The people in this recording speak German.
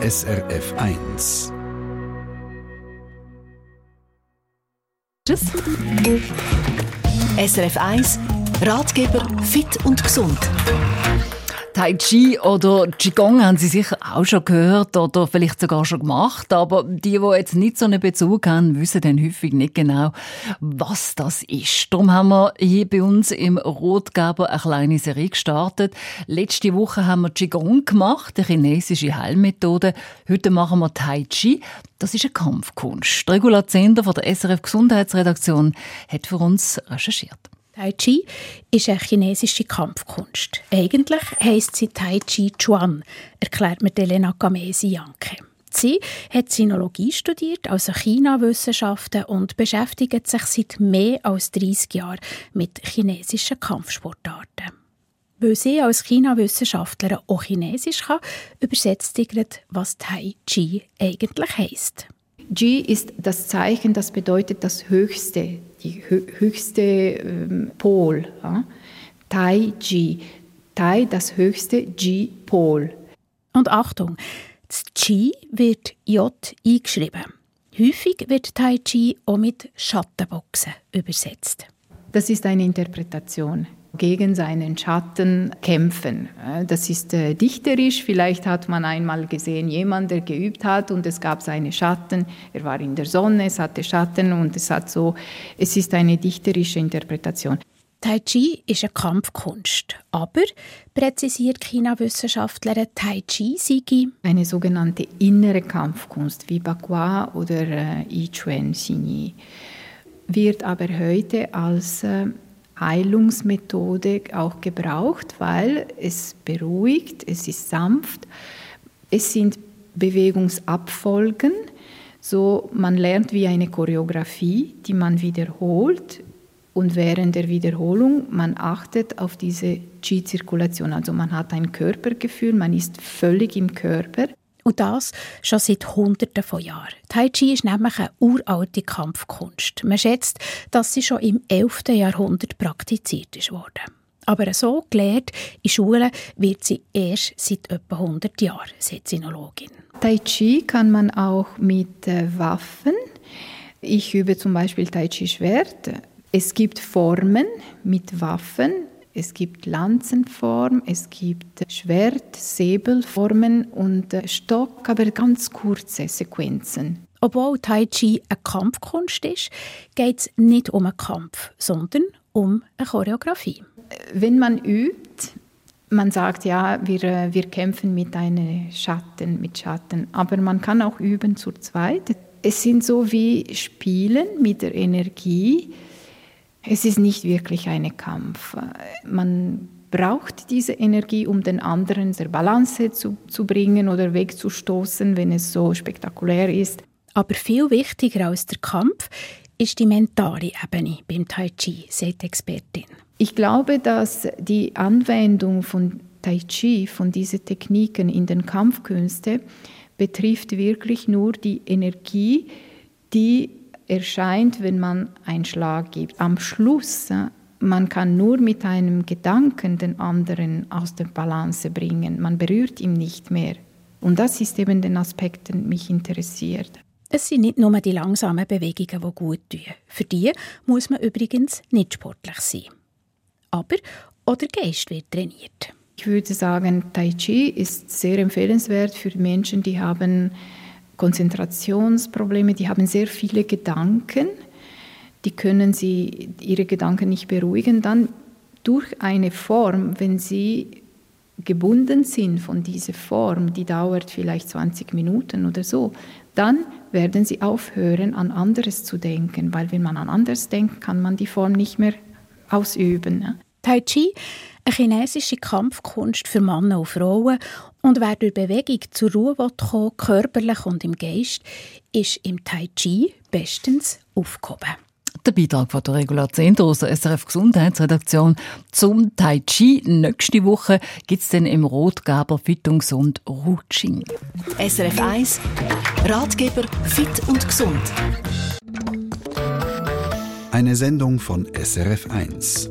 SRF 1. Tschüss. SRF 1 Ratgeber fit und gesund. Tai Chi oder Qigong haben Sie sicher auch schon gehört oder vielleicht sogar schon gemacht, aber die, die jetzt nicht so einen Bezug haben, wissen dann häufig nicht genau, was das ist. Darum haben wir hier bei uns im Rotgeber eine kleine Serie gestartet. Letzte Woche haben wir Qigong gemacht, die chinesische Heilmethode. Heute machen wir Tai Chi. Das ist eine Kampfkunst. Regula Zender von der SRF Gesundheitsredaktion hat für uns recherchiert. Tai Chi ist eine chinesische Kampfkunst. Eigentlich heisst sie Tai Chi Chuan, erklärt mir Elena Gamesi Janke. Sie hat Sinologie studiert, also China-Wissenschaften und beschäftigt sich seit mehr als 30 Jahren mit chinesischen Kampfsportarten. Weil sie als China-Wissenschaftlerin auch Chinesisch kann, übersetzt sie gerade, was Tai Chi eigentlich heisst. Ji ist das Zeichen, das bedeutet das Höchste, die höchste ähm, Pol. Ja? Tai Ji. Tai, das höchste Ji-Pol. Und Achtung, das Chi wird J eingeschrieben. Häufig wird Tai Chi auch mit Schattenboxen übersetzt. Das ist eine Interpretation gegen seinen Schatten kämpfen. Das ist äh, dichterisch. Vielleicht hat man einmal gesehen, jemand, der geübt hat und es gab seine Schatten. Er war in der Sonne, es hatte Schatten und es hat so. Es ist eine dichterische Interpretation. Tai Chi ist eine Kampfkunst, aber präzisiert China-Wissenschaftlerin Tai Chi sei eine sogenannte innere Kampfkunst wie Bakua oder äh, I Chuan Xinyi wird aber heute als äh, Heilungsmethode auch gebraucht, weil es beruhigt, es ist sanft, es sind Bewegungsabfolgen, so man lernt wie eine Choreografie, die man wiederholt und während der Wiederholung man achtet auf diese Qi-Zirkulation, also man hat ein Körpergefühl, man ist völlig im Körper und das schon seit Hunderten von Jahren. Tai Chi ist nämlich eine uralte Kampfkunst. Man schätzt, dass sie schon im 11. Jahrhundert praktiziert wurde. Aber so gelehrt in Schulen wird sie erst seit etwa 100 Jahren, sagt Sinologin. Tai Chi kann man auch mit äh, Waffen. Ich übe zum Beispiel Tai Chi Schwert. Es gibt Formen mit Waffen, es gibt Lanzenform, es gibt Schwert, Säbelformen und äh, Stock, aber ganz kurze Sequenzen. Obwohl Tai Chi eine Kampfkunst ist, geht es nicht um einen Kampf, sondern um eine Choreografie. Wenn man übt, man sagt ja, wir, äh, wir kämpfen mit einem Schatten, mit Schatten, aber man kann auch üben zu zweit. Es sind so wie Spielen mit der Energie, es ist nicht wirklich ein Kampf. Man braucht diese Energie, um den anderen der Balance zu, zu bringen oder wegzustoßen, wenn es so spektakulär ist. Aber viel wichtiger als der Kampf ist die mentale Ebene beim Tai Chi, sagt die Expertin. Ich glaube, dass die Anwendung von Tai Chi, von diesen Techniken in den Kampfkünsten, betrifft wirklich nur die Energie, die erscheint, wenn man einen Schlag gibt. Am Schluss, äh, man kann nur mit einem Gedanken den anderen aus der Balance bringen. Man berührt ihn nicht mehr. Und das ist eben der Aspekt, der mich interessiert. Es sind nicht nur die langsamen Bewegungen, die gut tun. Für die muss man übrigens nicht sportlich sein. Aber auch der Geist wird trainiert. Ich würde sagen, Tai Chi ist sehr empfehlenswert für Menschen, die haben Konzentrationsprobleme, die haben sehr viele Gedanken, die können sie ihre Gedanken nicht beruhigen. Dann durch eine Form, wenn sie gebunden sind von dieser Form, die dauert vielleicht 20 Minuten oder so, dann werden sie aufhören, an anderes zu denken, weil wenn man an anderes denkt, kann man die Form nicht mehr ausüben. Tai Chi, eine chinesische Kampfkunst für Männer und Frauen und wer durch Bewegung zur Ruhe kommen körperlich und im Geist, ist im Tai Chi bestens aufgehoben. Der Beitrag von der Regula Zehnder aus der SRF Gesundheitsredaktion zum Tai Chi. Nächste Woche gibt es dann im Rotgeber Fittungs- und Rutsching. SRF 1 Ratgeber Fit und Gesund. Eine Sendung von SRF 1.